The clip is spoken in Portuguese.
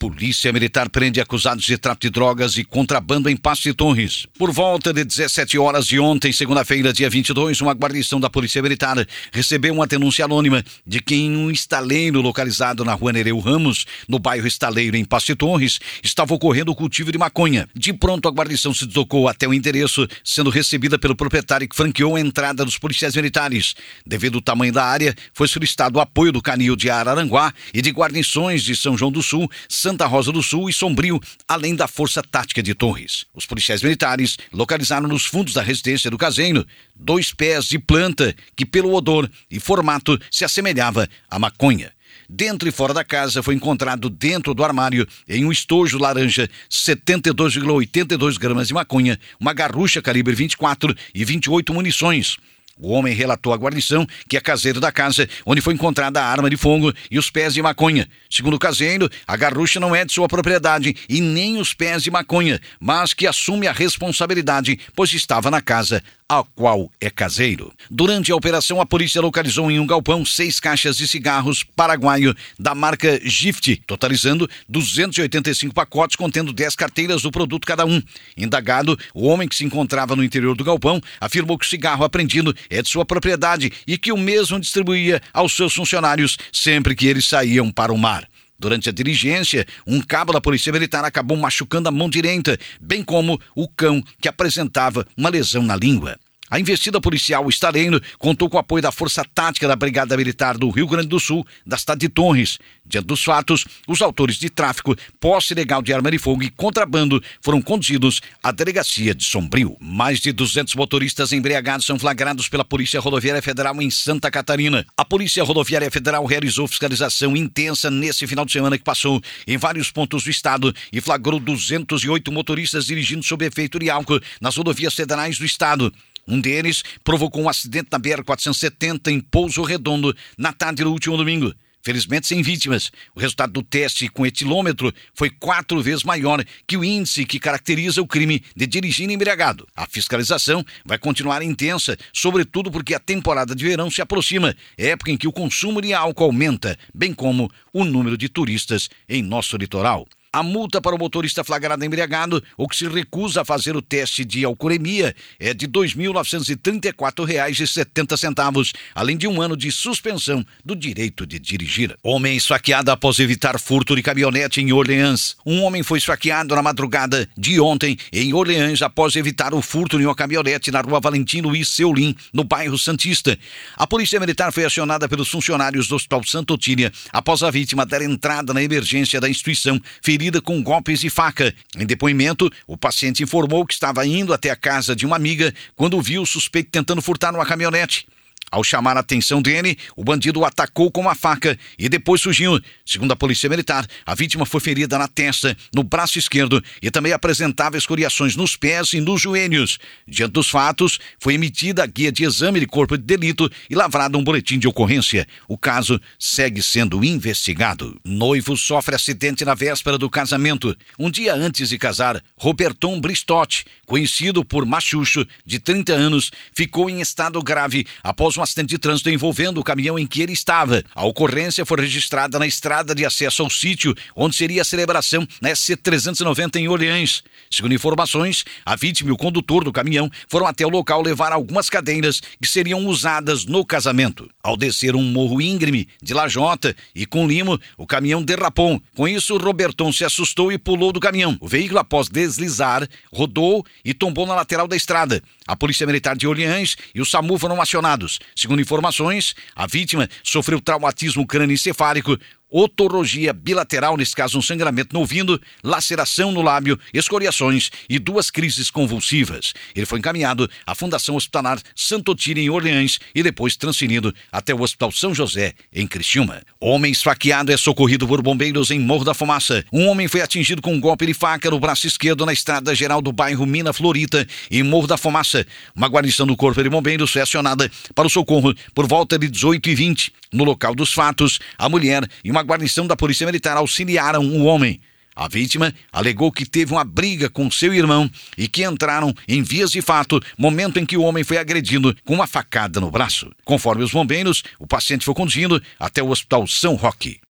Polícia Militar prende acusados de tráfico de drogas e contrabando em Passo de Torres. Por volta de 17 horas de ontem, segunda-feira, dia 22, uma guarnição da Polícia Militar recebeu uma denúncia anônima de que em um estaleiro localizado na rua Nereu Ramos, no bairro Estaleiro, em Passo de Torres, estava ocorrendo o cultivo de maconha. De pronto, a guarnição se deslocou até o endereço, sendo recebida pelo proprietário que franqueou a entrada dos policiais militares. Devido ao tamanho da área, foi solicitado o apoio do canil de Araranguá e de guarnições de São João do Sul, Santa Rosa do Sul e Sombrio, além da Força Tática de Torres. Os policiais militares localizaram nos fundos da residência do caseiro dois pés de planta que, pelo odor e formato, se assemelhava à maconha. Dentro e fora da casa foi encontrado dentro do armário, em um estojo laranja, 72,82 gramas de maconha, uma garrucha calibre 24 e 28 munições. O homem relatou à guarnição que é caseiro da casa, onde foi encontrada a arma de fogo e os pés de maconha. Segundo o caseiro, a garrucha não é de sua propriedade e nem os pés de maconha, mas que assume a responsabilidade, pois estava na casa a qual é caseiro. Durante a operação, a polícia localizou em um galpão seis caixas de cigarros paraguaio da marca Gift, totalizando 285 pacotes contendo 10 carteiras do produto cada um. Indagado, o homem que se encontrava no interior do galpão afirmou que o cigarro apreendido é de sua propriedade e que o mesmo distribuía aos seus funcionários sempre que eles saíam para o mar. Durante a diligência, um cabo da Polícia Militar acabou machucando a mão direita, bem como o cão que apresentava uma lesão na língua. A investida policial Estareno contou com o apoio da Força Tática da Brigada Militar do Rio Grande do Sul, da cidade de Torres. Diante dos fatos, os autores de tráfico, posse ilegal de arma de fogo e contrabando foram conduzidos à delegacia de Sombrio. Mais de 200 motoristas embriagados são flagrados pela Polícia Rodoviária Federal em Santa Catarina. A Polícia Rodoviária Federal realizou fiscalização intensa nesse final de semana que passou em vários pontos do estado e flagrou 208 motoristas dirigindo sob efeito de álcool nas rodovias federais do estado. Um deles provocou um acidente na BR-470 em Pouso Redondo na tarde do último domingo. Felizmente sem vítimas. O resultado do teste com etilômetro foi quatro vezes maior que o índice que caracteriza o crime de dirigir embriagado. A fiscalização vai continuar intensa, sobretudo porque a temporada de verão se aproxima, época em que o consumo de álcool aumenta, bem como o número de turistas em nosso litoral. A multa para o motorista flagrado embriagado ou que se recusa a fazer o teste de alcoolemia é de R$ 2.934,70, além de um ano de suspensão do direito de dirigir. Homem esfaqueado após evitar furto de caminhonete em Orleans. Um homem foi esfaqueado na madrugada de ontem em Orleans após evitar o furto de uma caminhonete na rua Valentim Luiz Seulin, no bairro Santista. A polícia militar foi acionada pelos funcionários do Hospital Santo Otília após a vítima dar entrada na emergência da instituição ferida com golpes de faca. Em depoimento, o paciente informou que estava indo até a casa de uma amiga quando viu o suspeito tentando furtar uma caminhonete. Ao chamar a atenção dele, o bandido o atacou com uma faca e depois fugiu. Segundo a polícia militar, a vítima foi ferida na testa, no braço esquerdo e também apresentava escoriações nos pés e nos joelhos. Diante dos fatos, foi emitida a guia de exame de corpo de delito e lavrado um boletim de ocorrência. O caso segue sendo investigado. Noivo sofre acidente na véspera do casamento. Um dia antes de casar, Roberton Bristotti, conhecido por Machucho, de 30 anos, ficou em estado grave após um acidente de trânsito envolvendo o caminhão em que ele estava. A ocorrência foi registrada na estrada de acesso ao sítio onde seria a celebração na SC-390 em Orleans. Segundo informações, a vítima e o condutor do caminhão foram até o local levar algumas cadeiras que seriam usadas no casamento. Ao descer um morro íngreme de lajota e com limo, o caminhão derrapou. Com isso, Roberton se assustou e pulou do caminhão. O veículo, após deslizar, rodou e tombou na lateral da estrada. A Polícia Militar de Orleans e o SAMU foram acionados. Segundo informações, a vítima sofreu traumatismo crânioencefálico, otorrogia bilateral, nesse caso um sangramento no ouvido, laceração no lábio, escoriações e duas crises convulsivas. Ele foi encaminhado à Fundação Hospitalar Santo Tire em Orleans e depois transferido até o Hospital São José, em Criciúma. Homem esfaqueado é socorrido por bombeiros em Morro da Fumaça. Um homem foi atingido com um golpe de faca no braço esquerdo na estrada geral do bairro Mina Florita, em Morro da Fumaça. Uma guarnição do Corpo de Bombeiros foi acionada para o socorro por volta de 18 e 20 No local dos fatos, a mulher e uma uma guarnição da Polícia Militar auxiliaram o homem. A vítima alegou que teve uma briga com seu irmão e que entraram em vias de fato, momento em que o homem foi agredido com uma facada no braço. Conforme os bombeiros, o paciente foi conduzido até o Hospital São Roque.